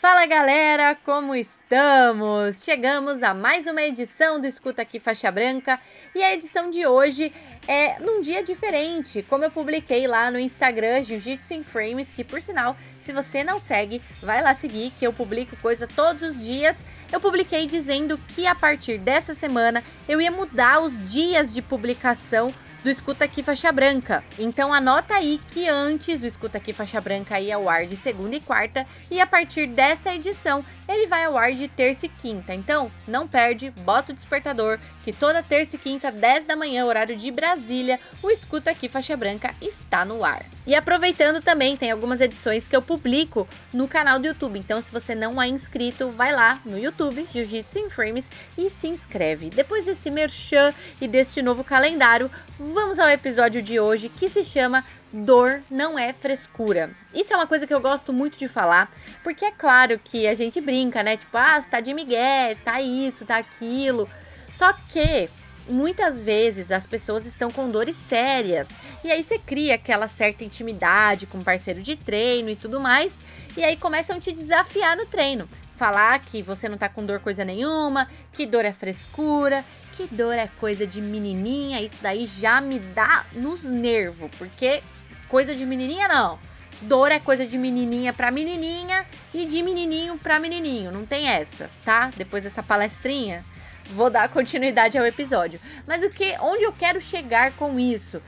Fala galera, como estamos? Chegamos a mais uma edição do Escuta Aqui Faixa Branca e a edição de hoje é num dia diferente, como eu publiquei lá no Instagram Jiu-Jitsu in Frames, que por sinal, se você não segue, vai lá seguir que eu publico coisa todos os dias. Eu publiquei dizendo que a partir dessa semana eu ia mudar os dias de publicação do Escuta Aqui Faixa Branca. Então anota aí que antes o Escuta Aqui Faixa Branca ia ao ar de segunda e quarta e a partir dessa edição ele vai ao ar de terça e quinta. Então não perde, bota o despertador que toda terça e quinta, 10 da manhã, horário de Brasília, o Escuta Aqui Faixa Branca está no ar. E aproveitando também, tem algumas edições que eu publico no canal do YouTube. Então se você não é inscrito, vai lá no YouTube, Jiu-Jitsu in Frames e se inscreve. Depois desse merchan e deste novo calendário, vamos ao episódio de hoje que se chama Dor não é frescura. Isso é uma coisa que eu gosto muito de falar, porque é claro que a gente brinca, né? Tipo, ah, tá de migué, tá isso, tá aquilo. Só que muitas vezes as pessoas estão com dores sérias. E aí você cria aquela certa intimidade com o parceiro de treino e tudo mais. E aí começam a te desafiar no treino. Falar que você não tá com dor coisa nenhuma, que dor é frescura, que dor é coisa de menininha. Isso daí já me dá nos nervos, porque coisa de menininha não. Dor é coisa de menininha pra menininha e de menininho pra menininho. Não tem essa, tá? Depois dessa palestrinha, vou dar continuidade ao episódio. Mas o que, onde eu quero chegar com isso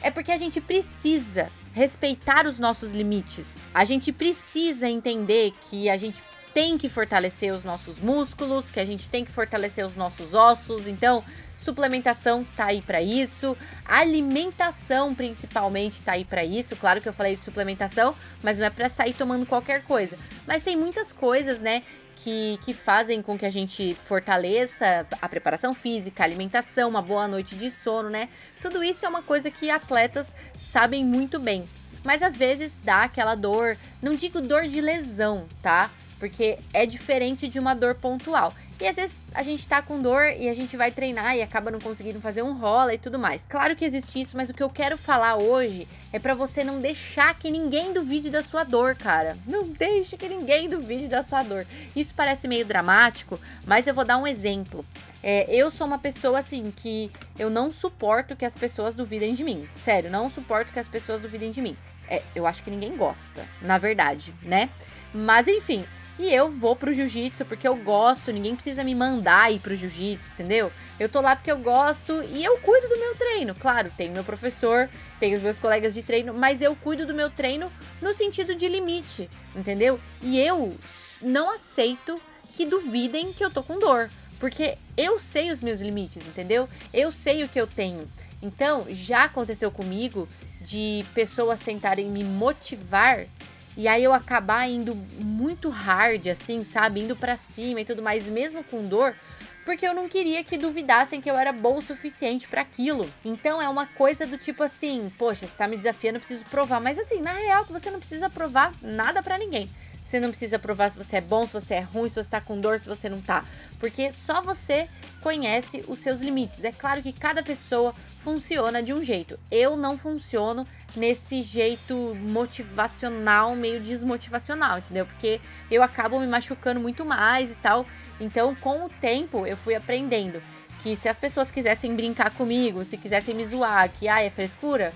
é porque a gente precisa respeitar os nossos limites. A gente precisa entender que a gente tem que fortalecer os nossos músculos, que a gente tem que fortalecer os nossos ossos. Então, suplementação tá aí para isso, alimentação principalmente tá aí para isso. Claro que eu falei de suplementação, mas não é para sair tomando qualquer coisa. Mas tem muitas coisas, né, que, que fazem com que a gente fortaleça a preparação física, a alimentação, uma boa noite de sono, né? Tudo isso é uma coisa que atletas sabem muito bem. Mas às vezes dá aquela dor, não digo dor de lesão, tá? Porque é diferente de uma dor pontual. E às vezes a gente tá com dor e a gente vai treinar e acaba não conseguindo fazer um rola e tudo mais. Claro que existe isso, mas o que eu quero falar hoje é para você não deixar que ninguém duvide da sua dor, cara. Não deixe que ninguém duvide da sua dor. Isso parece meio dramático, mas eu vou dar um exemplo. É, eu sou uma pessoa assim que eu não suporto que as pessoas duvidem de mim. Sério, não suporto que as pessoas duvidem de mim. É, eu acho que ninguém gosta, na verdade, né? Mas enfim, e eu vou pro jiu-jitsu porque eu gosto, ninguém precisa me mandar ir pro jiu-jitsu, entendeu? Eu tô lá porque eu gosto e eu cuido do meu treino. Claro, tem meu professor, tem os meus colegas de treino, mas eu cuido do meu treino no sentido de limite, entendeu? E eu não aceito que duvidem que eu tô com dor. Porque eu sei os meus limites, entendeu? Eu sei o que eu tenho. Então, já aconteceu comigo de pessoas tentarem me motivar e aí eu acabar indo muito hard, assim, sabe? Indo para cima e tudo mais, mesmo com dor, porque eu não queria que duvidassem que eu era boa o suficiente para aquilo. Então é uma coisa do tipo assim, poxa, você tá me desafiando, eu preciso provar. Mas assim, na real, que você não precisa provar nada para ninguém. Você não precisa provar se você é bom, se você é ruim, se você tá com dor, se você não tá. Porque só você conhece os seus limites. É claro que cada pessoa funciona de um jeito. Eu não funciono nesse jeito motivacional, meio desmotivacional, entendeu? Porque eu acabo me machucando muito mais e tal. Então, com o tempo, eu fui aprendendo que se as pessoas quisessem brincar comigo, se quisessem me zoar, que ah, é frescura,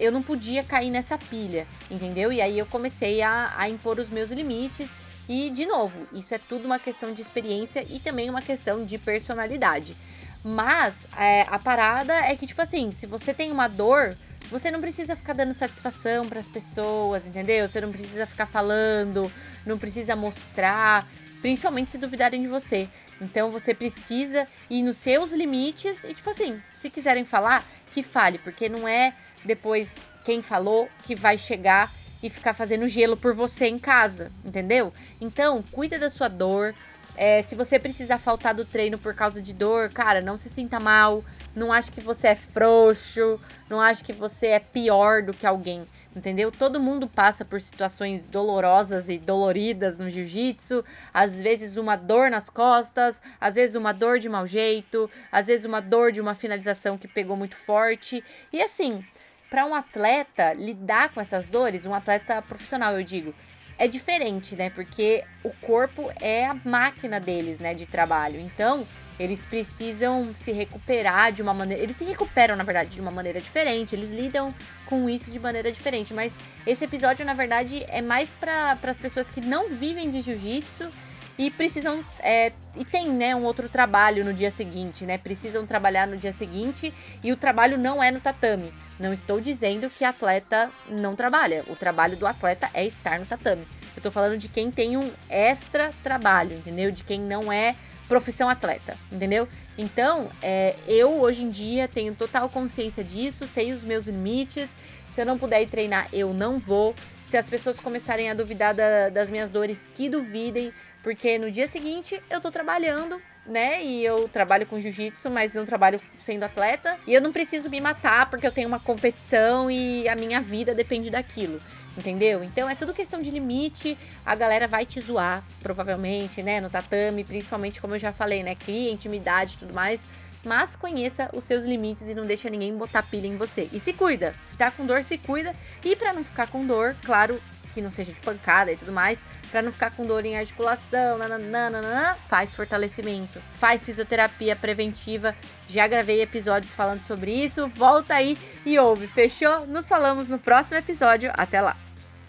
eu não podia cair nessa pilha, entendeu? E aí eu comecei a, a impor os meus limites. E, de novo, isso é tudo uma questão de experiência e também uma questão de personalidade. Mas é, a parada é que, tipo assim, se você tem uma dor, você não precisa ficar dando satisfação para as pessoas, entendeu? Você não precisa ficar falando, não precisa mostrar, principalmente se duvidarem de você. Então você precisa ir nos seus limites e, tipo assim, se quiserem falar, que fale, porque não é depois quem falou que vai chegar e ficar fazendo gelo por você em casa, entendeu? Então, cuida da sua dor, É, se você precisar faltar do treino por causa de dor, cara, não se sinta mal. Não acho que você é frouxo. Não acho que você é pior do que alguém. Entendeu? Todo mundo passa por situações dolorosas e doloridas no jiu-jitsu. Às vezes uma dor nas costas, às vezes uma dor de mau jeito, às vezes uma dor de uma finalização que pegou muito forte. E assim, para um atleta lidar com essas dores, um atleta profissional, eu digo, é diferente, né? Porque o corpo é a máquina deles, né, de trabalho. Então, eles precisam se recuperar de uma maneira. Eles se recuperam, na verdade, de uma maneira diferente. Eles lidam com isso de maneira diferente. Mas esse episódio, na verdade, é mais para as pessoas que não vivem de jiu-jitsu e precisam. É, e tem, né, um outro trabalho no dia seguinte, né? Precisam trabalhar no dia seguinte e o trabalho não é no tatame. Não estou dizendo que atleta não trabalha. O trabalho do atleta é estar no tatame. Eu tô falando de quem tem um extra trabalho, entendeu? De quem não é profissão atleta, entendeu? Então, é, eu hoje em dia tenho total consciência disso, sei os meus limites. Se eu não puder ir treinar, eu não vou. Se as pessoas começarem a duvidar da, das minhas dores, que duvidem, porque no dia seguinte eu tô trabalhando né? E eu trabalho com jiu-jitsu, mas não trabalho sendo atleta. E eu não preciso me matar porque eu tenho uma competição e a minha vida depende daquilo. Entendeu? Então é tudo questão de limite. A galera vai te zoar, provavelmente, né? No tatame, principalmente como eu já falei, né? Cria intimidade e tudo mais. Mas conheça os seus limites e não deixa ninguém botar pilha em você. E se cuida. Se tá com dor, se cuida. E para não ficar com dor, claro, que não seja de pancada e tudo mais, para não ficar com dor em articulação, nananana, faz fortalecimento, faz fisioterapia preventiva. Já gravei episódios falando sobre isso. Volta aí e ouve, fechou? Nos falamos no próximo episódio. Até lá.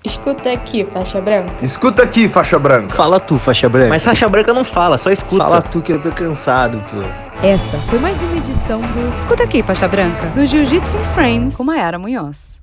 Escuta aqui, faixa branca. Escuta aqui, faixa branca. Fala tu, faixa branca. Mas faixa branca não fala, só escuta. Fala tu que eu tô cansado, pô. Essa foi mais uma edição do Escuta aqui, faixa branca, do Jiu-Jitsu em Frames com Mayara Munhoz.